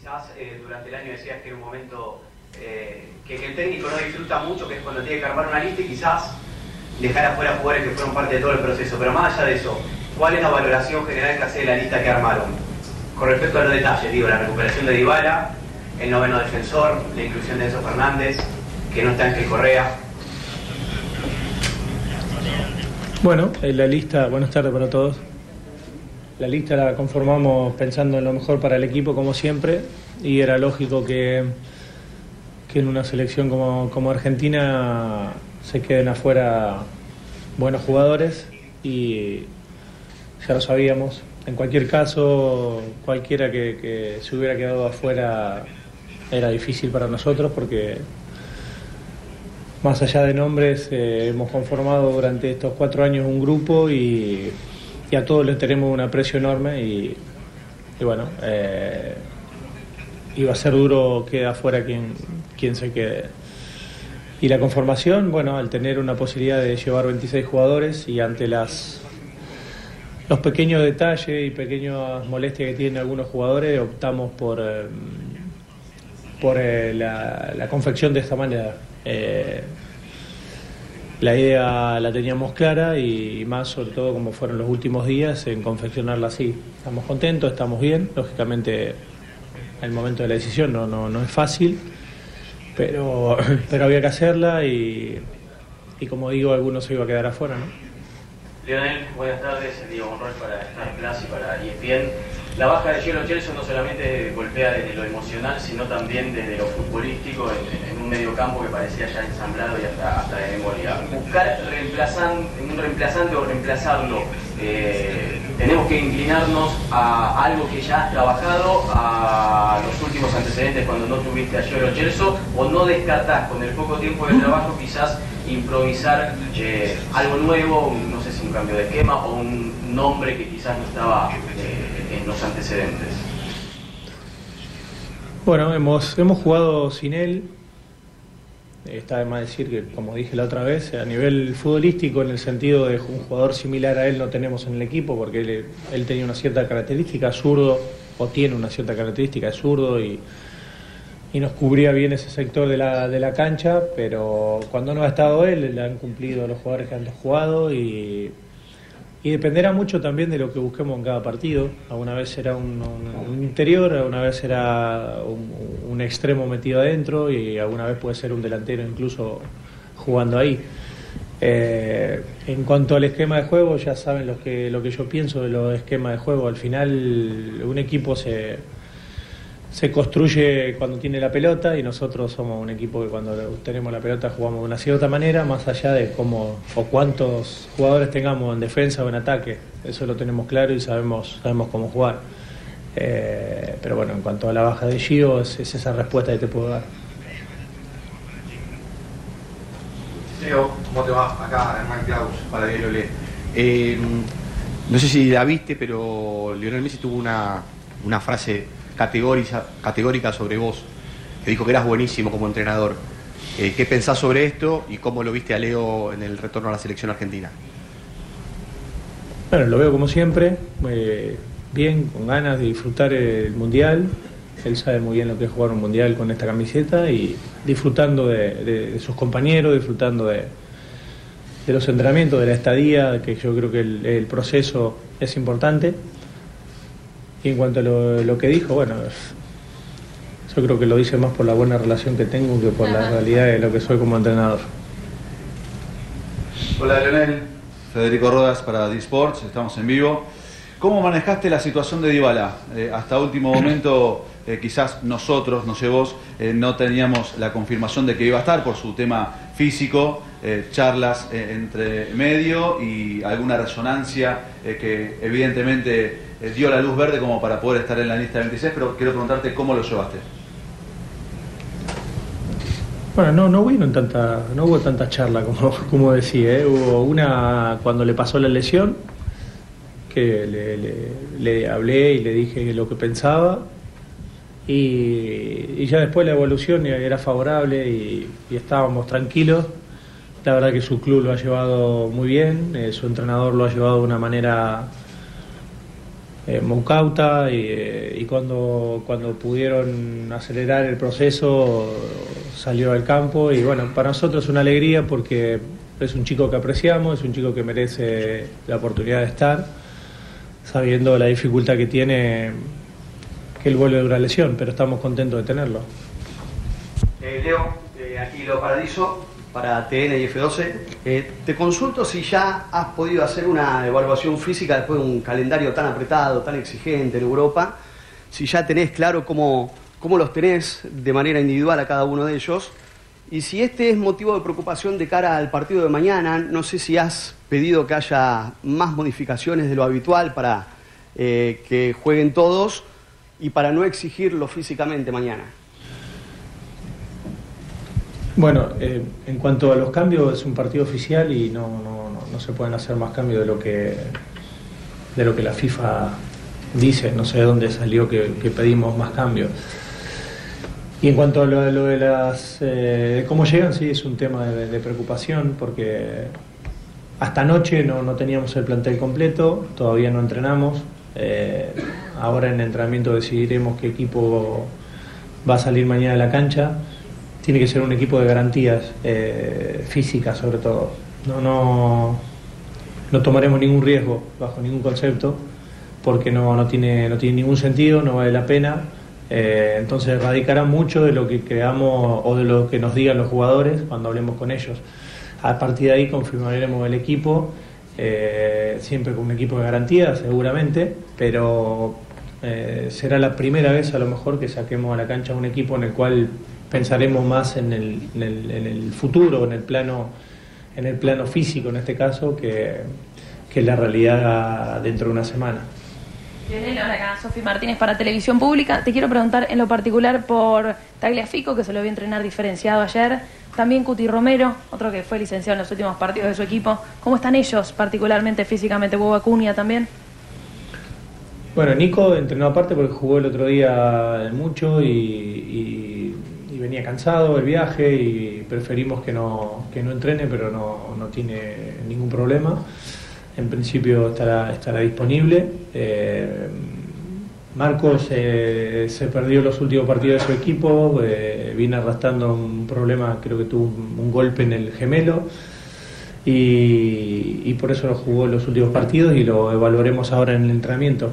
quizás eh, durante el año decías que era un momento eh, que, el técnico no disfruta mucho, que es cuando tiene que armar una lista y quizás dejar afuera jugadores que fueron parte de todo el proceso. Pero más allá de eso, ¿cuál es la valoración general que hace de la lista que armaron? Con respecto a los detalles, digo, la recuperación de Dybala, el noveno defensor, la inclusión de Enzo Fernández, que no está que Correa. Bueno, en la lista, buenas tardes para todos. La lista la conformamos pensando en lo mejor para el equipo como siempre y era lógico que, que en una selección como, como Argentina se queden afuera buenos jugadores y ya lo sabíamos. En cualquier caso, cualquiera que, se hubiera quedado afuera era difícil para nosotros porque más allá de nombres eh, hemos conformado durante estos cuatro años un grupo y y a todos les tenemos un aprecio enorme y, bueno, eh, iba a ser duro que afuera quien, quien se quede. Y la conformación, bueno, al tener una posibilidad de llevar 26 jugadores y ante las los pequeños detalles y pequeñas molestias que tienen algunos jugadores, optamos por, eh, por eh, la, la, confección de esta manera la idea la teníamos clara y más sobre todo como fueron los últimos días en confeccionarla así. Estamos contentos, estamos bien, lógicamente el momento de la decisión no, no, no es fácil, pero, pero había que hacerla y, y como digo, algunos se iba a quedar afuera. ¿no? Leonel, buenas tardes, Diego Monroy para Star Plus y para ESPN. La baja de Giero Chelsea no solamente golpea desde lo emocional, sino también desde lo futbolístico en, un medio campo que parecía ya ensamblado y hasta, hasta de memoria. Buscar un reemplazante o reemplazarlo, eh, tenemos que inclinarnos a algo que ya has trabajado, a los últimos antecedentes cuando no tuviste a Giero Chelsea, o no descartás con el poco tiempo de trabajo quizás improvisar eh, algo nuevo, no sé si un cambio de esquema o un nombre que quizás no estaba eh, en los antecedentes. Bueno, hemos, hemos jugado sin él. Está de más decir que, como dije la otra vez, a nivel futbolístico, en el sentido de un jugador similar a él no tenemos en el equipo, porque él, tenía una cierta característica, zurdo, o tiene una cierta característica, es zurdo y y nos cubría bien ese sector de la, de la cancha, pero cuando no ha estado él, le han cumplido los jugadores que han jugado y, y dependerá mucho también de lo que busquemos en cada partido. Alguna vez será un, interior, alguna vez será un, extremo metido adentro y alguna vez puede ser un delantero incluso jugando ahí. Eh, en cuanto al esquema de juego, ya saben lo que, lo que yo pienso de los esquemas de juego. Al final, un equipo se se construye cuando tiene la pelota y nosotros somos un equipo que cuando tenemos la pelota jugamos de una cierta manera, más allá de cómo o cuántos jugadores tengamos en defensa o en ataque. Eso lo tenemos claro y sabemos, sabemos cómo jugar. Eh, pero bueno, en cuanto a la baja de Gio, es, esa respuesta que te puedo dar. Leo, ¿cómo te va? Acá, Herman Klaus, para eh, no sé si la viste, pero Lionel Messi tuvo una, una frase categórica, categórica sobre vos, que dijo que eras buenísimo como entrenador. Eh, ¿Qué pensás sobre esto y cómo lo viste a Leo en el retorno a la selección argentina? Bueno, lo veo como siempre, eh, bien, con ganas de disfrutar el Mundial. Él sabe muy bien lo que es jugar un Mundial con esta camiseta y disfrutando de, sus compañeros, disfrutando de, los entrenamientos, de la estadía, que yo creo que el proceso es importante. Y en cuanto a lo, que dijo, bueno, yo creo que lo dice más por la buena relación que tengo que por la realidad de lo que soy como entrenador. Hola Leonel, Federico Rodas para D-Sports, estamos en vivo. ¿Cómo manejaste la situación de Dybala? Eh, hasta último momento, eh, quizás nosotros, no sé vos, eh, no teníamos la confirmación de que iba a estar por su tema físico, charlas entre medio y alguna resonancia que evidentemente eh, dio la luz verde como para poder estar en la lista 26, pero quiero preguntarte cómo lo llevaste. Bueno, no, no, hubo tanta, no hubo tanta charla como, como decía, ¿eh? hubo una cuando le pasó la lesión, que le, hablé y le dije lo que pensaba, y, ya después la evolución era favorable y, estábamos tranquilos. La verdad que su club lo ha llevado muy bien, eh, su entrenador lo ha llevado de una manera eh, Moucauta y, cuando, cuando pudieron acelerar el proceso salió al campo y bueno, para nosotros es una alegría porque es un chico que apreciamos, es un chico que merece la oportunidad de estar, sabiendo la dificultad que tiene que él vuelve de una lesión, pero estamos contentos de tenerlo. Eh, Leo, eh, aquí Leo Paradiso, para TN y F12. Eh, te consulto si ya has podido hacer una evaluación física después de un calendario tan apretado, tan exigente en Europa, si ya tenés claro cómo, cómo los tenés de manera individual a cada uno de ellos. Y si este es motivo de preocupación de cara al partido de mañana, no sé si has pedido que haya más modificaciones de lo habitual para que jueguen todos y para no exigirlo físicamente mañana. Bueno, eh, en cuanto a los cambios, es un partido oficial y no, no, se pueden hacer más cambios de lo que de lo que la FIFA dice. No sé de dónde salió que, pedimos más cambios. Y en cuanto a lo, de las eh, cómo llegan, sí es un tema de, preocupación porque hasta anoche no, no, teníamos el plantel completo, todavía no entrenamos. Eh, ahora en el entrenamiento decidiremos qué equipo va a salir mañana de la cancha tiene que ser un equipo de garantías eh, físicas sobre todo. No, no, no tomaremos ningún riesgo bajo ningún concepto porque no, no, tiene, no tiene ningún sentido, no vale la pena. Eh, entonces radicará mucho de lo que creamos o de lo que nos digan los jugadores cuando hablemos con ellos. A partir de ahí confirmaremos el equipo, eh, siempre con un equipo de garantías seguramente, pero será la primera vez a lo mejor que saquemos a la cancha un equipo en el cual pensaremos más en el, en el, en el futuro, en el plano en el plano físico en este caso, que, que la realidad dentro de una semana. Bien, ahora acá Sofi Martínez para Televisión Pública. Te quiero preguntar en lo particular por Tagliafico, que se lo vio entrenar diferenciado ayer. También Cuti Romero, otro que fue licenciado en los últimos partidos de su equipo. ¿Cómo están ellos, particularmente físicamente? ¿Hugo Acuña también? Bueno, Nico entrenó aparte porque jugó el otro día mucho y venía cansado el viaje y preferimos que no, que no entrene, pero no, no tiene ningún problema. En principio estará, estará disponible. Eh, Marcos eh, se perdió los últimos partidos de su equipo, eh, viene arrastrando un problema, creo que tuvo un, golpe en el gemelo y, y, por eso no jugó los últimos partidos y lo evaluaremos ahora en el entrenamiento.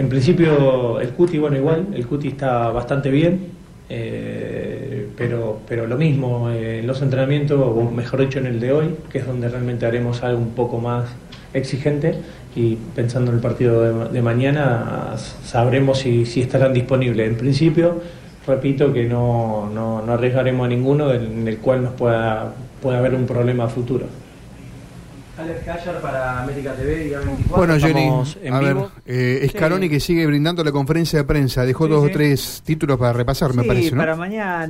En principio el Cuti, bueno, igual, el Cuti está bastante bien, eh, pero, pero lo mismo eh, en los entrenamientos, o mejor dicho en el de hoy, que es donde realmente haremos algo un poco más exigente y pensando en el partido de, mañana sabremos si, si, estarán disponibles. En principio, repito que no, no, no arriesgaremos a ninguno en el cual nos pueda, pueda haber un problema futuro para América TV Bueno, Jenny, a ver, eh, Scaloni que sigue brindando la conferencia de prensa, dejó dos o tres títulos para repasar, me parece, ¿no? para mañana.